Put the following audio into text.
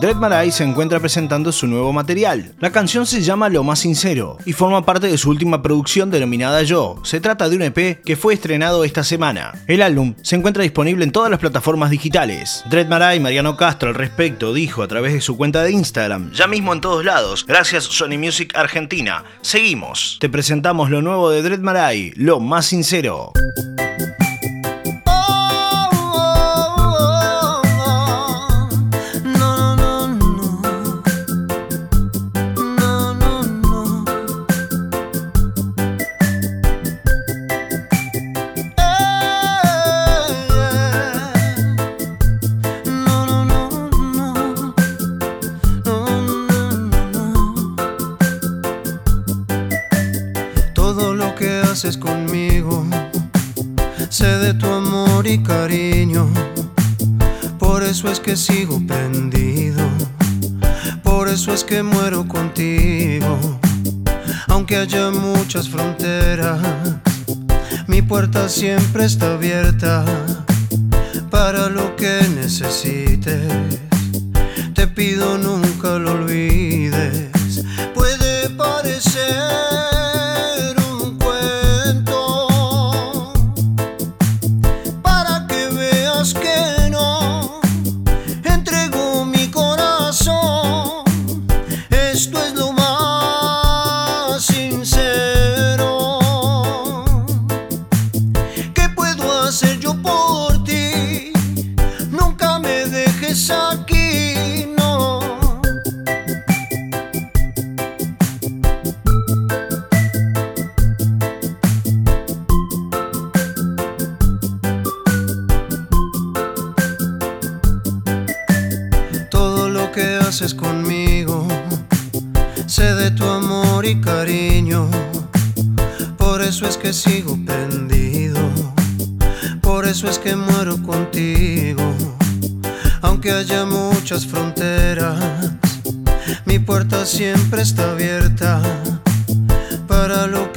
Dread Marai se encuentra presentando su nuevo material. La canción se llama Lo Más Sincero y forma parte de su última producción denominada Yo. Se trata de un EP que fue estrenado esta semana. El álbum se encuentra disponible en todas las plataformas digitales. Dread Marai Mariano Castro al respecto dijo a través de su cuenta de Instagram, ya mismo en todos lados, gracias Sony Music Argentina. Seguimos. Te presentamos lo nuevo de Dread Marai, Lo Más Sincero. Conmigo. Sé de tu amor y cariño. Por eso es que sigo prendido. Por eso es que muero contigo. Aunque haya muchas fronteras, mi puerta siempre está abierta para lo que necesites. Te pido nunca lo olvides. Conmigo. Sé de tu amor y cariño. Por eso es que sigo prendido. Por eso es que muero contigo. Aunque haya muchas fronteras, mi puerta siempre está abierta para lo